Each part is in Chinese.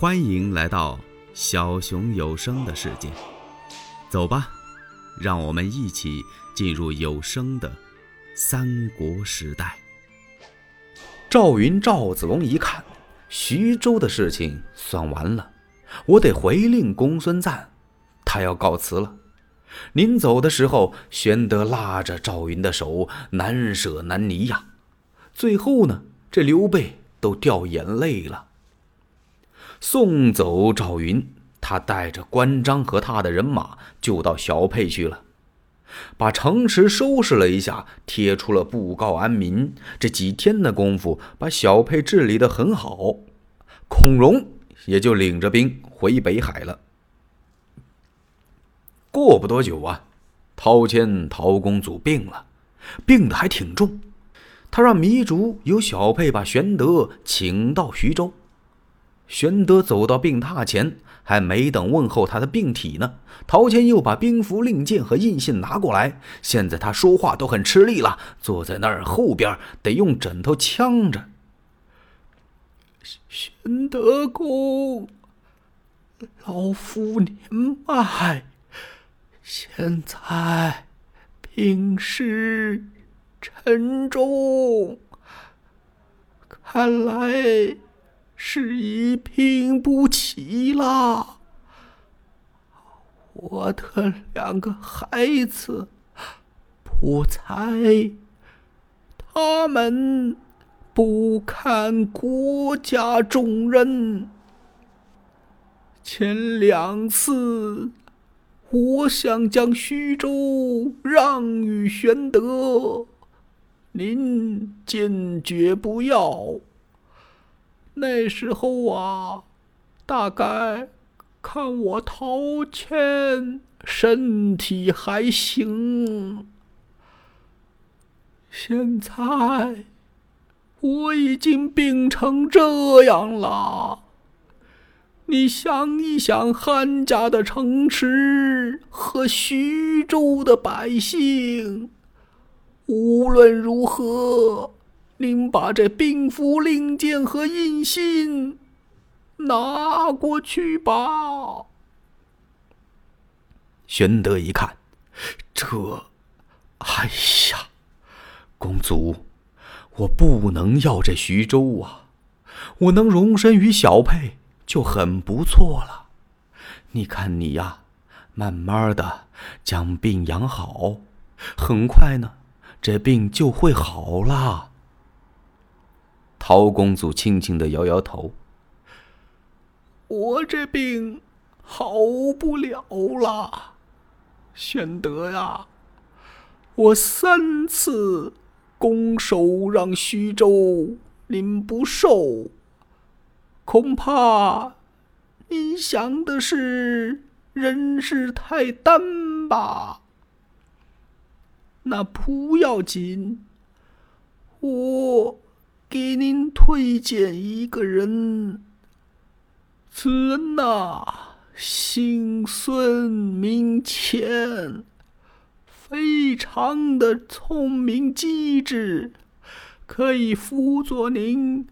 欢迎来到小熊有声的世界，走吧，让我们一起进入有声的三国时代。赵云、赵子龙一看，徐州的事情算完了，我得回令公孙瓒，他要告辞了。临走的时候，玄德拉着赵云的手，难舍难离呀。最后呢，这刘备都掉眼泪了。送走赵云，他带着关张和他的人马就到小沛去了，把城池收拾了一下，贴出了布告安民。这几天的功夫，把小沛治理的很好。孔融也就领着兵回北海了。过不多久啊，陶谦陶公祖病了，病得还挺重。他让糜竺由小沛把玄德请到徐州。玄德走到病榻前，还没等问候他的病体呢，陶谦又把兵符令箭和印信拿过来。现在他说话都很吃力了，坐在那儿后边得用枕头呛着。玄德公，老夫年迈，现在病势沉重，看来。是已拼不起了。我的两个孩子不才，他们不堪国家重任。前两次，我想将徐州让与玄德，您坚决不要。那时候啊，大概看我陶谦身体还行。现在我已经病成这样了，你想一想，汉家的城池和徐州的百姓，无论如何。您把这兵符令箭和印信拿过去吧。玄德一看，这，哎呀，公祖，我不能要这徐州啊！我能容身于小沛就很不错了。你看你呀，慢慢的将病养好，很快呢，这病就会好了。陶公祖轻轻的摇摇头：“我这病好不了了，玄德呀，我三次拱手让徐州，您不受，恐怕您想的是人事太单吧？那不要紧，我。”给您推荐一个人，此人呐，姓孙名乾，非常的聪明机智，可以辅佐您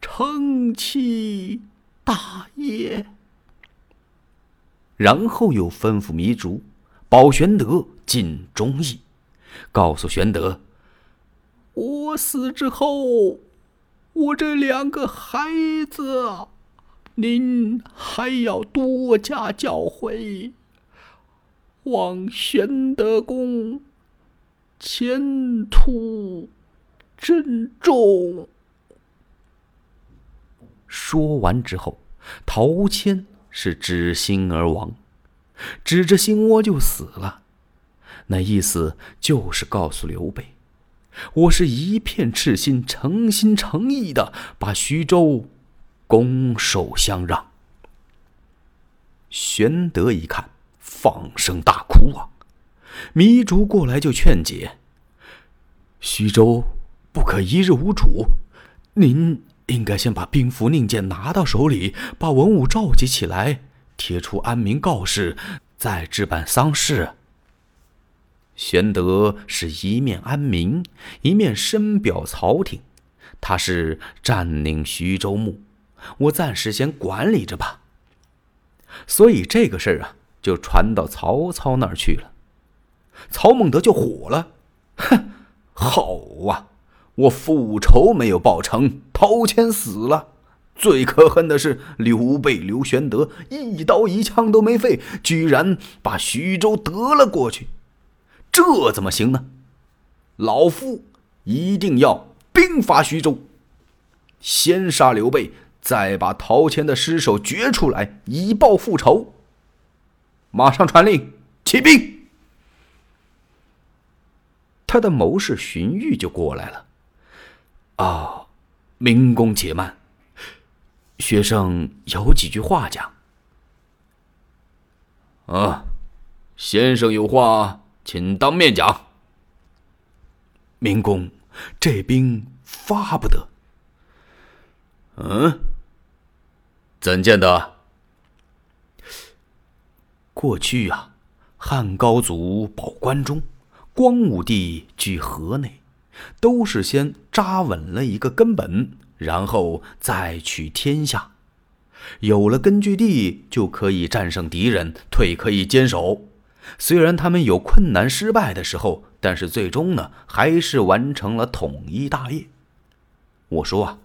成其大业。然后又吩咐糜竺保玄德尽忠义，告诉玄德。我死之后，我这两个孩子，您还要多加教诲，望玄德公前途珍重。说完之后，陶谦是指心而亡，指着心窝就死了。那意思就是告诉刘备。我是一片赤心、诚心诚意的把徐州拱手相让。玄德一看，放声大哭啊！糜竺过来就劝解：“徐州不可一日无主，您应该先把兵符令箭拿到手里，把文武召集起来，贴出安民告示，再置办丧事。”玄德是一面安民，一面深表朝廷。他是占领徐州牧，我暂时先管理着吧。所以这个事儿啊，就传到曹操那儿去了。曹孟德就火了，哼，好啊，我复仇没有报成，陶谦死了。最可恨的是刘备刘玄德一刀一枪都没废，居然把徐州得了过去，这怎么行呢？老夫一定要兵伐徐州，先杀刘备，再把陶谦的尸首掘出来，以报复仇。马上传令，起兵。他的谋士荀彧就过来了。啊，明公且慢。学生有几句话讲。啊，先生有话，请当面讲。明公，这兵发不得。嗯？怎见得？过去啊，汉高祖保关中，光武帝居河内，都是先扎稳了一个根本。然后再取天下，有了根据地，就可以战胜敌人，退可以坚守。虽然他们有困难失败的时候，但是最终呢，还是完成了统一大业。我说啊，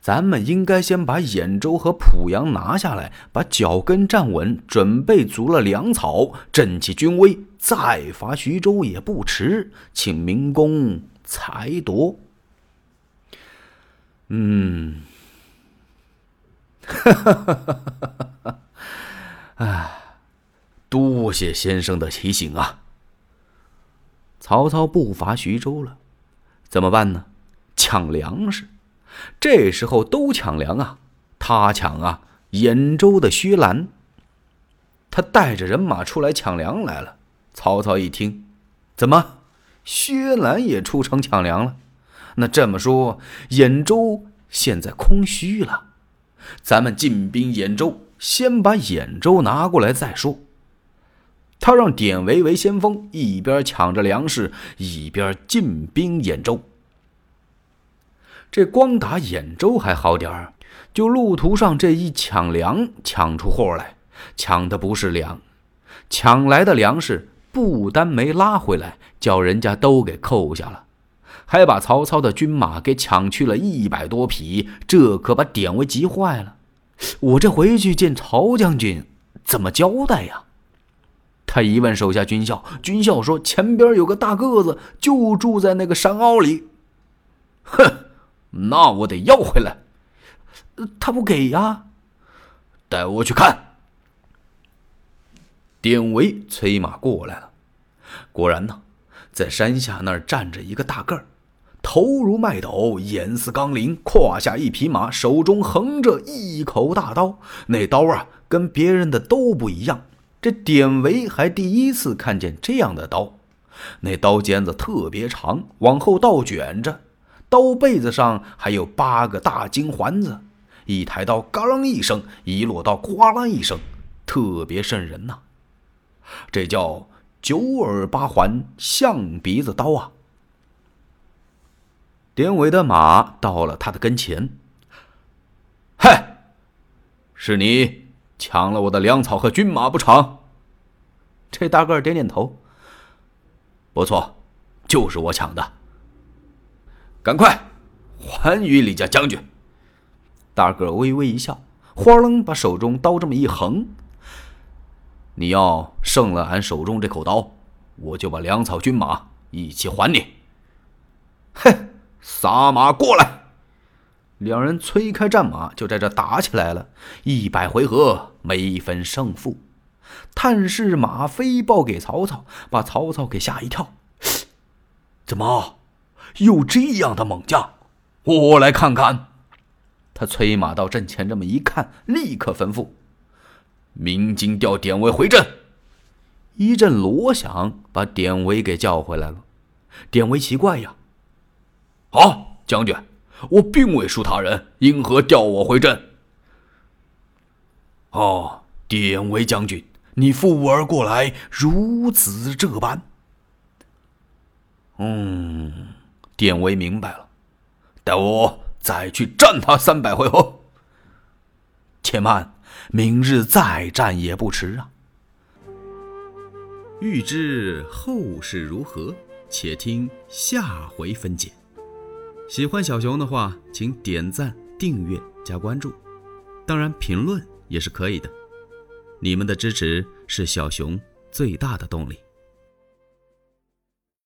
咱们应该先把兖州和濮阳拿下来，把脚跟站稳，准备足了粮草，振起军威，再伐徐州也不迟。请明公裁夺。嗯，哈哈哈哈哈哈！哎，多谢先生的提醒啊。曹操不伐徐州了，怎么办呢？抢粮食。这时候都抢粮啊，他抢啊，兖州的薛兰，他带着人马出来抢粮来了。曹操一听，怎么，薛兰也出城抢粮了？那这么说，兖州现在空虚了，咱们进兵兖州，先把兖州拿过来再说。他让典韦为先锋，一边抢着粮食，一边进兵兖州。这光打兖州还好点儿，就路途上这一抢粮，抢出货来，抢的不是粮，抢来的粮食不单没拉回来，叫人家都给扣下了。还把曹操的军马给抢去了一百多匹，这可把典韦急坏了。我这回去见曹将军，怎么交代呀？他一问手下军校，军校说前边有个大个子，就住在那个山坳里。哼，那我得要回来。他不给呀？带我去看。典韦催马过来了，果然呢，在山下那儿站着一个大个儿。头如麦斗，眼似钢铃，胯下一匹马，手中横着一口大刀。那刀啊，跟别人的都不一样。这典韦还第一次看见这样的刀。那刀尖子特别长，往后倒卷着，刀背子上还有八个大金环子。一抬刀，嘎啷一声；一落刀，哗啦一声，特别瘆人呐。这叫九耳八环象鼻子刀啊。典韦的马到了他的跟前。嗨，是你抢了我的粮草和军马不成？这大个点点头。不错，就是我抢的。赶快还与李家将军。大个微微一笑，哗楞把手中刀这么一横。你要胜了俺手中这口刀，我就把粮草军马一起还你。哼！撒马过来！两人催开战马，就在这打起来了。一百回合没分胜负。探视马飞报给曹操，把曹操给吓一跳。怎么，有这样的猛将？我来看看。他催马到阵前，这么一看，立刻吩咐：“鸣金调典韦回阵。”一阵锣响，把典韦给叫回来了。典韦奇怪呀。好，将军，我并未输他人，因何调我回阵？哦，典韦将军，你负我而过来，如此这般。嗯，典韦明白了，待我再去战他三百回合。且慢，明日再战也不迟啊！欲知后事如何，且听下回分解。喜欢小熊的话，请点赞、订阅、加关注，当然评论也是可以的。你们的支持是小熊最大的动力。